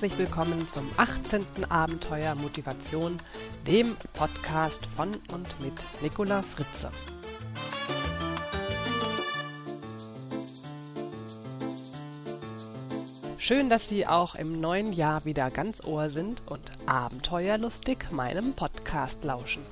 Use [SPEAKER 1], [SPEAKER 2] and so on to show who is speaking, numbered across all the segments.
[SPEAKER 1] herzlich willkommen zum 18. Abenteuer Motivation, dem Podcast von und mit Nicola Fritze. Schön, dass Sie auch im neuen Jahr wieder ganz Ohr sind und abenteuerlustig meinem Podcast lauschen.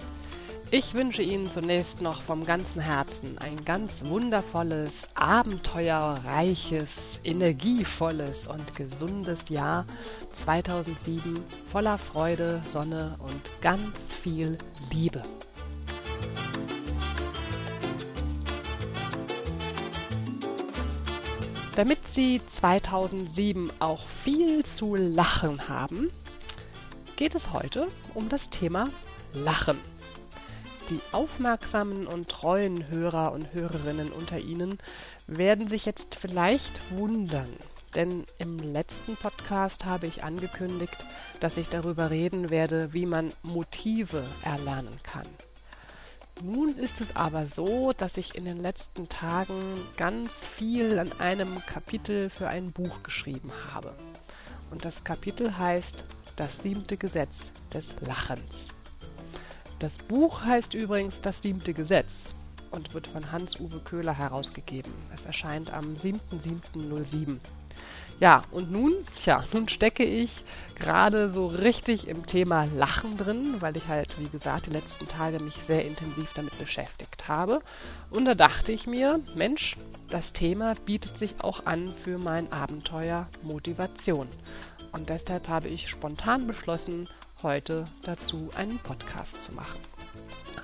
[SPEAKER 1] Ich wünsche Ihnen zunächst noch vom ganzen Herzen ein ganz wundervolles, abenteuerreiches, energievolles und gesundes Jahr 2007 voller Freude, Sonne und ganz viel Liebe. Damit Sie 2007 auch viel zu lachen haben, geht es heute um das Thema Lachen. Die aufmerksamen und treuen Hörer und Hörerinnen unter Ihnen werden sich jetzt vielleicht wundern, denn im letzten Podcast habe ich angekündigt, dass ich darüber reden werde, wie man Motive erlernen kann. Nun ist es aber so, dass ich in den letzten Tagen ganz viel an einem Kapitel für ein Buch geschrieben habe. Und das Kapitel heißt Das siebte Gesetz des Lachens. Das Buch heißt übrigens Das siebte Gesetz und wird von Hans-Uwe Köhler herausgegeben. Es erscheint am 7.7.07. Ja, und nun, tja, nun stecke ich gerade so richtig im Thema Lachen drin, weil ich halt, wie gesagt, die letzten Tage mich sehr intensiv damit beschäftigt habe. Und da dachte ich mir, Mensch, das Thema bietet sich auch an für mein Abenteuer Motivation. Und deshalb habe ich spontan beschlossen, heute dazu einen Podcast zu machen.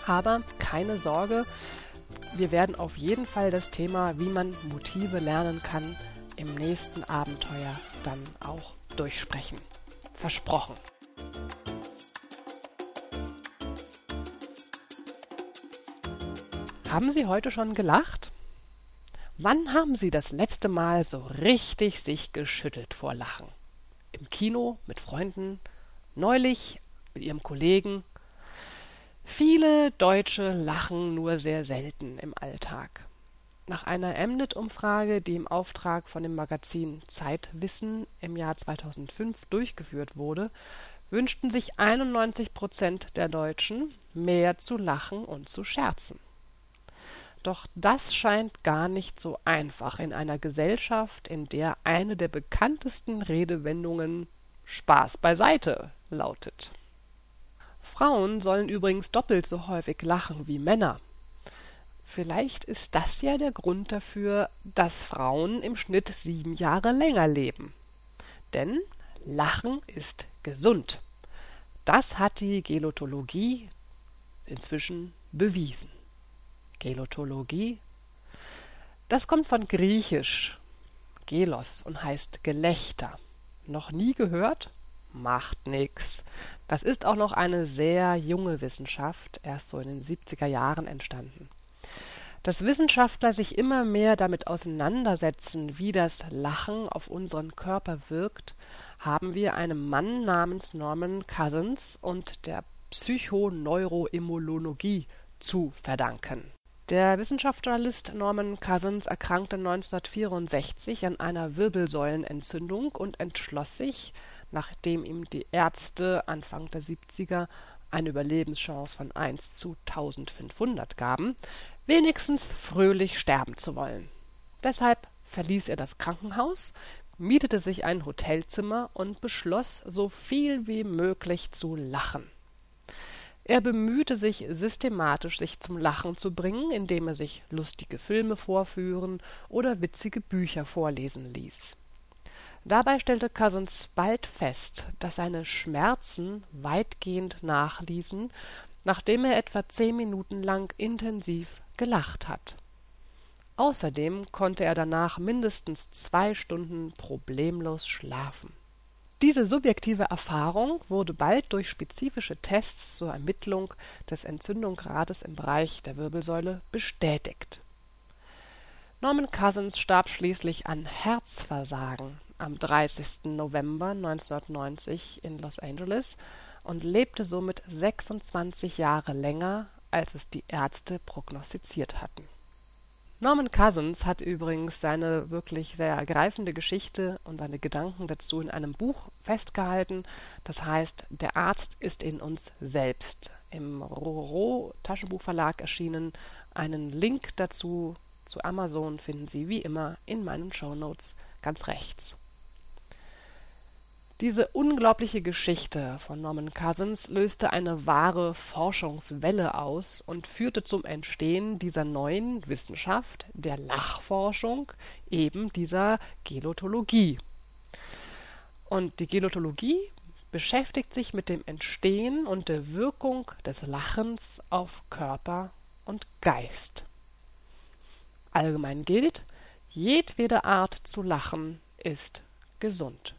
[SPEAKER 1] Aber keine Sorge, wir werden auf jeden Fall das Thema, wie man Motive lernen kann, im nächsten Abenteuer dann auch durchsprechen. Versprochen. Haben Sie heute schon gelacht? Wann haben Sie das letzte Mal so richtig sich geschüttelt vor Lachen? Im Kino, mit Freunden, neulich mit ihrem Kollegen. Viele Deutsche lachen nur sehr selten im Alltag. Nach einer Mnet-Umfrage, die im Auftrag von dem Magazin Zeitwissen im Jahr 2005 durchgeführt wurde, wünschten sich 91 Prozent der Deutschen mehr zu lachen und zu scherzen. Doch das scheint gar nicht so einfach in einer Gesellschaft, in der eine der bekanntesten Redewendungen Spaß beiseite lautet. Frauen sollen übrigens doppelt so häufig lachen wie Männer. Vielleicht ist das ja der Grund dafür, dass Frauen im Schnitt sieben Jahre länger leben. Denn Lachen ist gesund. Das hat die Gelotologie inzwischen bewiesen. Gelotologie, das kommt von Griechisch, Gelos und heißt Gelächter. Noch nie gehört? Macht nix. Das ist auch noch eine sehr junge Wissenschaft, erst so in den 70er Jahren entstanden. Dass Wissenschaftler sich immer mehr damit auseinandersetzen, wie das Lachen auf unseren Körper wirkt, haben wir einem Mann namens Norman Cousins und der Psychoneuroimmunologie zu verdanken. Der Wissenschaftsjournalist Norman Cousins erkrankte 1964 an einer Wirbelsäulenentzündung und entschloss sich, nachdem ihm die Ärzte Anfang der 70er eine Überlebenschance von 1 zu 1500 gaben, wenigstens fröhlich sterben zu wollen. Deshalb verließ er das Krankenhaus, mietete sich ein Hotelzimmer und beschloss, so viel wie möglich zu lachen. Er bemühte sich systematisch, sich zum Lachen zu bringen, indem er sich lustige Filme vorführen oder witzige Bücher vorlesen ließ. Dabei stellte Cousins bald fest, dass seine Schmerzen weitgehend nachließen, nachdem er etwa zehn Minuten lang intensiv gelacht hat. Außerdem konnte er danach mindestens zwei Stunden problemlos schlafen. Diese subjektive Erfahrung wurde bald durch spezifische Tests zur Ermittlung des Entzündungsgrades im Bereich der Wirbelsäule bestätigt. Norman Cousins starb schließlich an Herzversagen am 30. November 1990 in Los Angeles und lebte somit 26 Jahre länger, als es die Ärzte prognostiziert hatten. Norman Cousins hat übrigens seine wirklich sehr ergreifende Geschichte und seine Gedanken dazu in einem Buch festgehalten. Das heißt, der Arzt ist in uns selbst. Im Roro Taschenbuchverlag erschienen. Einen Link dazu zu Amazon finden Sie wie immer in meinen Shownotes ganz rechts. Diese unglaubliche Geschichte von Norman Cousins löste eine wahre Forschungswelle aus und führte zum Entstehen dieser neuen Wissenschaft, der Lachforschung, eben dieser Gelotologie. Und die Gelotologie beschäftigt sich mit dem Entstehen und der Wirkung des Lachens auf Körper und Geist. Allgemein gilt, jedwede Art zu lachen ist gesund.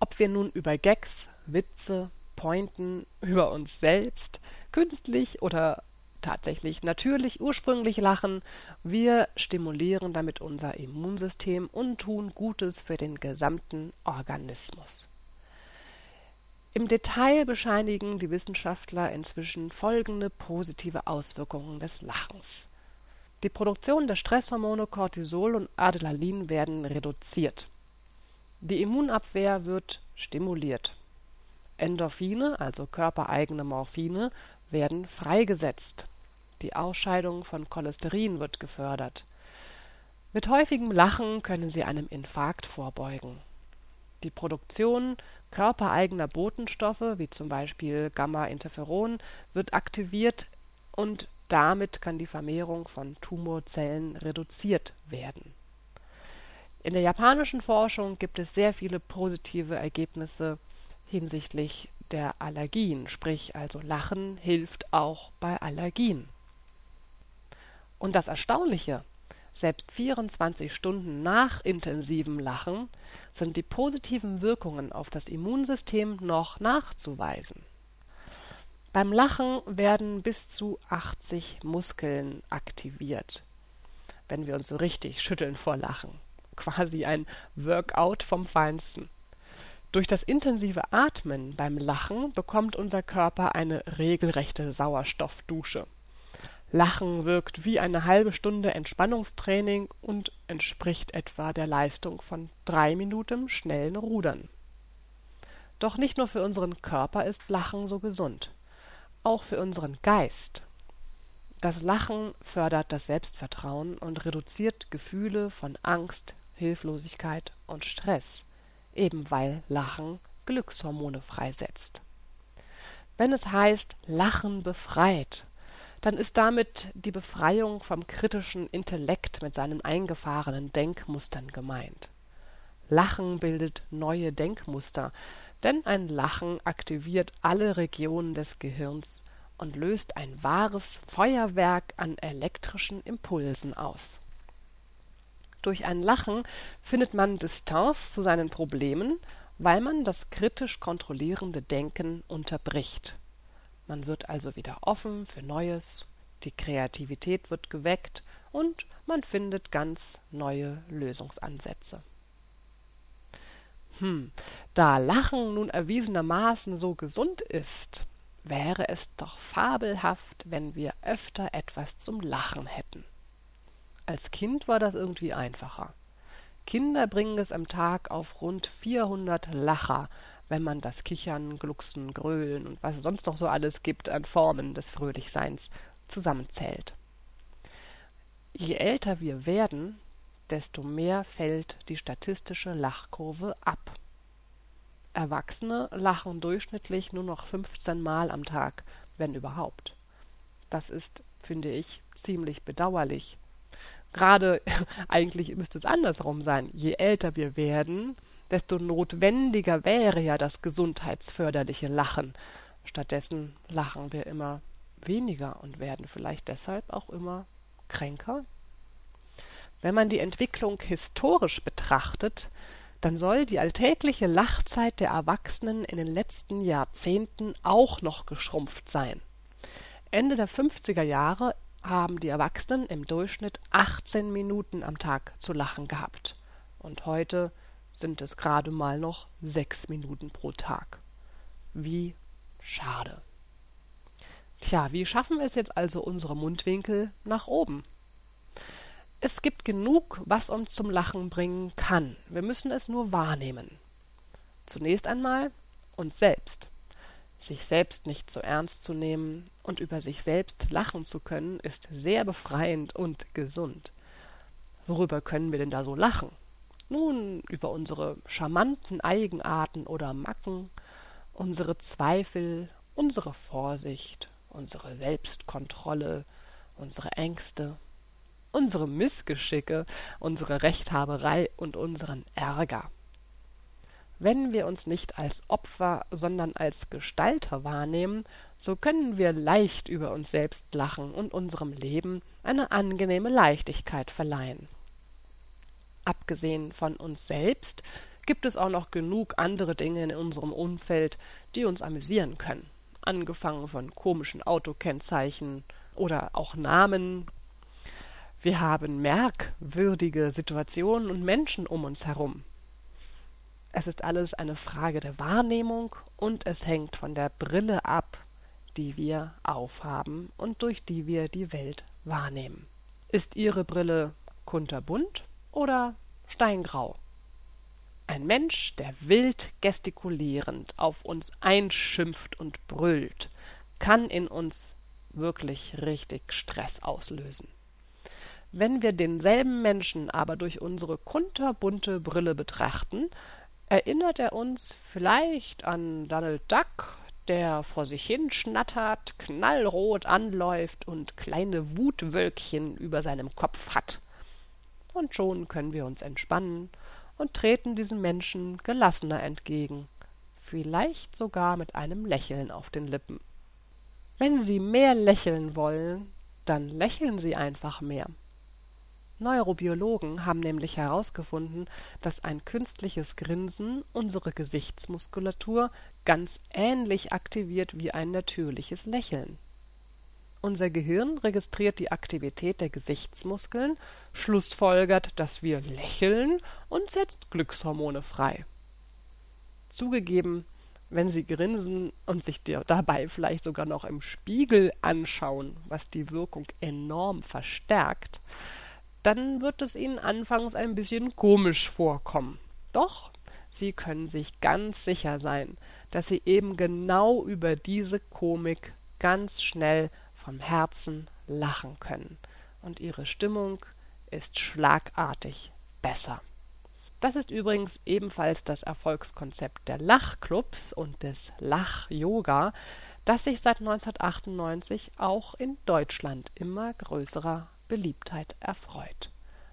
[SPEAKER 1] Ob wir nun über Gags, Witze, Pointen, über uns selbst, künstlich oder tatsächlich natürlich ursprünglich lachen, wir stimulieren damit unser Immunsystem und tun Gutes für den gesamten Organismus. Im Detail bescheinigen die Wissenschaftler inzwischen folgende positive Auswirkungen des Lachens. Die Produktion der Stresshormone Cortisol und Adrenalin werden reduziert die Immunabwehr wird stimuliert. Endorphine, also körpereigene Morphine, werden freigesetzt. Die Ausscheidung von Cholesterin wird gefördert. Mit häufigem Lachen können Sie einem Infarkt vorbeugen. Die Produktion körpereigener Botenstoffe, wie zum Beispiel Gamma-Interferon, wird aktiviert und damit kann die Vermehrung von Tumorzellen reduziert werden in der japanischen Forschung gibt es sehr viele positive Ergebnisse hinsichtlich der Allergien, sprich also Lachen hilft auch bei Allergien. Und das Erstaunliche, selbst 24 Stunden nach intensivem Lachen sind die positiven Wirkungen auf das Immunsystem noch nachzuweisen. Beim Lachen werden bis zu 80 Muskeln aktiviert, wenn wir uns so richtig schütteln vor Lachen quasi ein Workout vom Feinsten. Durch das intensive Atmen beim Lachen bekommt unser Körper eine regelrechte Sauerstoffdusche. Lachen wirkt wie eine halbe Stunde Entspannungstraining und entspricht etwa der Leistung von drei Minuten schnellen Rudern. Doch nicht nur für unseren Körper ist Lachen so gesund, auch für unseren Geist. Das Lachen fördert das Selbstvertrauen und reduziert Gefühle von Angst, Hilflosigkeit und Stress, eben weil Lachen Glückshormone freisetzt. Wenn es heißt Lachen befreit, dann ist damit die Befreiung vom kritischen Intellekt mit seinen eingefahrenen Denkmustern gemeint. Lachen bildet neue Denkmuster, denn ein Lachen aktiviert alle Regionen des Gehirns und löst ein wahres Feuerwerk an elektrischen Impulsen aus. Durch ein Lachen findet man Distanz zu seinen Problemen, weil man das kritisch kontrollierende Denken unterbricht. Man wird also wieder offen für Neues, die Kreativität wird geweckt und man findet ganz neue Lösungsansätze. Hm, da Lachen nun erwiesenermaßen so gesund ist, wäre es doch fabelhaft, wenn wir öfter etwas zum Lachen hätten. Als Kind war das irgendwie einfacher. Kinder bringen es am Tag auf rund 400 Lacher, wenn man das Kichern, Glucksen, Grölen und was es sonst noch so alles gibt an Formen des Fröhlichseins zusammenzählt. Je älter wir werden, desto mehr fällt die statistische Lachkurve ab. Erwachsene lachen durchschnittlich nur noch 15 Mal am Tag, wenn überhaupt. Das ist, finde ich, ziemlich bedauerlich, Gerade eigentlich müsste es andersrum sein. Je älter wir werden, desto notwendiger wäre ja das gesundheitsförderliche Lachen. Stattdessen lachen wir immer weniger und werden vielleicht deshalb auch immer kränker. Wenn man die Entwicklung historisch betrachtet, dann soll die alltägliche Lachzeit der Erwachsenen in den letzten Jahrzehnten auch noch geschrumpft sein. Ende der 50er Jahre haben die Erwachsenen im Durchschnitt 18 Minuten am Tag zu lachen gehabt. Und heute sind es gerade mal noch sechs Minuten pro Tag. Wie schade. Tja, wie schaffen es jetzt also unsere Mundwinkel nach oben? Es gibt genug, was uns zum Lachen bringen kann. Wir müssen es nur wahrnehmen. Zunächst einmal uns selbst. Sich selbst nicht so ernst zu nehmen und über sich selbst lachen zu können, ist sehr befreiend und gesund. Worüber können wir denn da so lachen? Nun, über unsere charmanten Eigenarten oder Macken, unsere Zweifel, unsere Vorsicht, unsere Selbstkontrolle, unsere Ängste, unsere Missgeschicke, unsere Rechthaberei und unseren Ärger. Wenn wir uns nicht als Opfer, sondern als Gestalter wahrnehmen, so können wir leicht über uns selbst lachen und unserem Leben eine angenehme Leichtigkeit verleihen. Abgesehen von uns selbst gibt es auch noch genug andere Dinge in unserem Umfeld, die uns amüsieren können. Angefangen von komischen Autokennzeichen oder auch Namen. Wir haben merkwürdige Situationen und Menschen um uns herum. Es ist alles eine Frage der Wahrnehmung und es hängt von der Brille ab, die wir aufhaben und durch die wir die Welt wahrnehmen. Ist Ihre Brille kunterbunt oder steingrau? Ein Mensch, der wild gestikulierend auf uns einschimpft und brüllt, kann in uns wirklich richtig Stress auslösen. Wenn wir denselben Menschen aber durch unsere kunterbunte Brille betrachten, erinnert er uns vielleicht an Donald Duck, der vor sich hin schnattert, knallrot anläuft und kleine Wutwölkchen über seinem Kopf hat. Und schon können wir uns entspannen und treten diesen Menschen gelassener entgegen, vielleicht sogar mit einem Lächeln auf den Lippen. Wenn Sie mehr lächeln wollen, dann lächeln Sie einfach mehr. Neurobiologen haben nämlich herausgefunden, dass ein künstliches Grinsen unsere Gesichtsmuskulatur ganz ähnlich aktiviert wie ein natürliches Lächeln. Unser Gehirn registriert die Aktivität der Gesichtsmuskeln, schlussfolgert, dass wir lächeln und setzt Glückshormone frei. Zugegeben, wenn Sie grinsen und sich dabei vielleicht sogar noch im Spiegel anschauen, was die Wirkung enorm verstärkt, dann wird es Ihnen anfangs ein bisschen komisch vorkommen. Doch Sie können sich ganz sicher sein, dass Sie eben genau über diese Komik ganz schnell vom Herzen lachen können, und Ihre Stimmung ist schlagartig besser. Das ist übrigens ebenfalls das Erfolgskonzept der Lachclubs und des Lach-Yoga, das sich seit 1998 auch in Deutschland immer größerer Beliebtheit erfreut.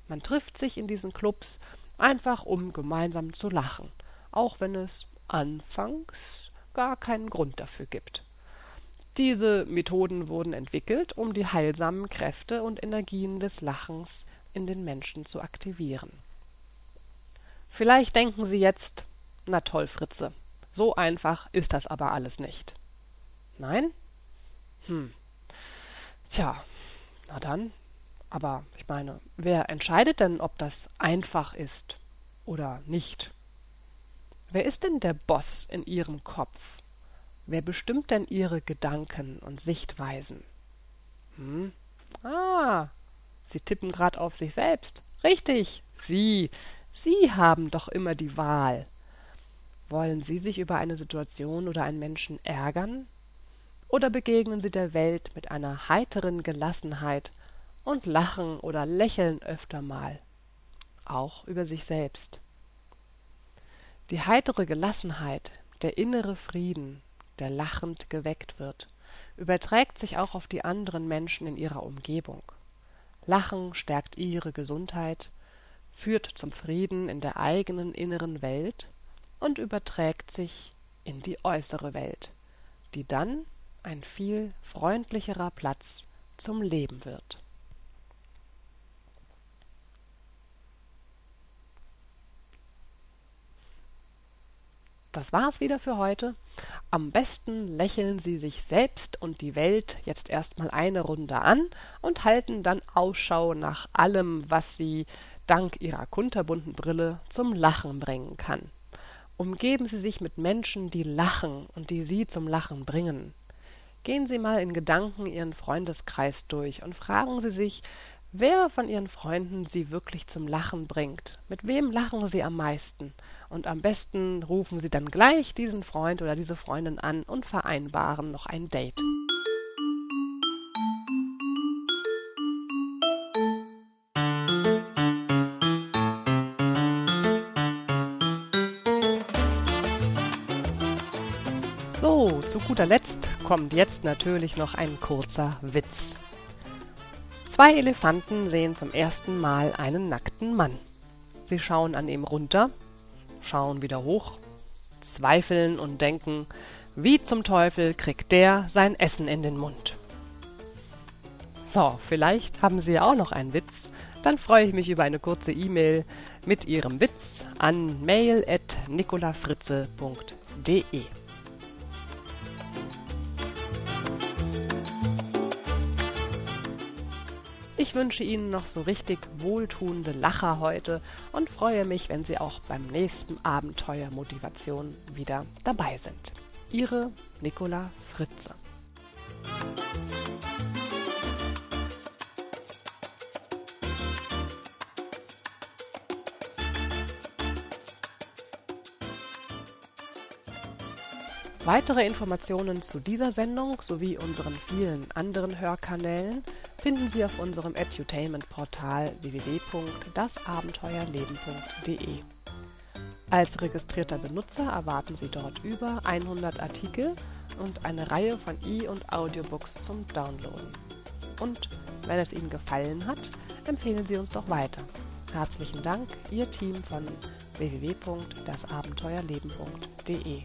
[SPEAKER 1] Man trifft sich in diesen Clubs einfach um gemeinsam zu lachen, auch wenn es anfangs gar keinen Grund dafür gibt. Diese Methoden wurden entwickelt, um die heilsamen Kräfte und Energien des Lachens in den Menschen zu aktivieren. Vielleicht denken Sie jetzt, na toll, Fritze, so einfach ist das aber alles nicht. Nein? Hm. Tja, na dann, aber ich meine, wer entscheidet denn, ob das einfach ist oder nicht? Wer ist denn der Boss in Ihrem Kopf? Wer bestimmt denn Ihre Gedanken und Sichtweisen? Hm? Ah, Sie tippen grad auf sich selbst. Richtig, Sie. Sie haben doch immer die Wahl. Wollen Sie sich über eine Situation oder einen Menschen ärgern? Oder begegnen Sie der Welt mit einer heiteren Gelassenheit und lachen oder lächeln öfter mal, auch über sich selbst. Die heitere Gelassenheit, der innere Frieden, der lachend geweckt wird, überträgt sich auch auf die anderen Menschen in ihrer Umgebung. Lachen stärkt ihre Gesundheit, führt zum Frieden in der eigenen inneren Welt und überträgt sich in die äußere Welt, die dann ein viel freundlicherer Platz zum Leben wird. Das war's wieder für heute. Am besten lächeln Sie sich selbst und die Welt jetzt erstmal eine Runde an und halten dann Ausschau nach allem, was Sie dank Ihrer kunterbunten Brille zum Lachen bringen kann. Umgeben Sie sich mit Menschen, die lachen und die Sie zum Lachen bringen. Gehen Sie mal in Gedanken Ihren Freundeskreis durch und fragen Sie sich, wer von Ihren Freunden Sie wirklich zum Lachen bringt. Mit wem lachen Sie am meisten? Und am besten rufen Sie dann gleich diesen Freund oder diese Freundin an und vereinbaren noch ein Date. So, zu guter Letzt kommt jetzt natürlich noch ein kurzer Witz. Zwei Elefanten sehen zum ersten Mal einen nackten Mann. Sie schauen an ihm runter, schauen wieder hoch, zweifeln und denken, wie zum Teufel kriegt der sein Essen in den Mund? So, vielleicht haben Sie ja auch noch einen Witz. Dann freue ich mich über eine kurze E-Mail mit Ihrem Witz an mail.nicolafritze.de. Ich wünsche Ihnen noch so richtig wohltuende Lacher heute und freue mich, wenn Sie auch beim nächsten Abenteuer Motivation wieder dabei sind. Ihre Nicola Fritze. Weitere Informationen zu dieser Sendung sowie unseren vielen anderen Hörkanälen finden Sie auf unserem Edutainment-Portal www.dasabenteuerleben.de. Als registrierter Benutzer erwarten Sie dort über 100 Artikel und eine Reihe von E- und Audiobooks zum Downloaden. Und wenn es Ihnen gefallen hat, empfehlen Sie uns doch weiter. Herzlichen Dank, Ihr Team von www.dasabenteuerleben.de.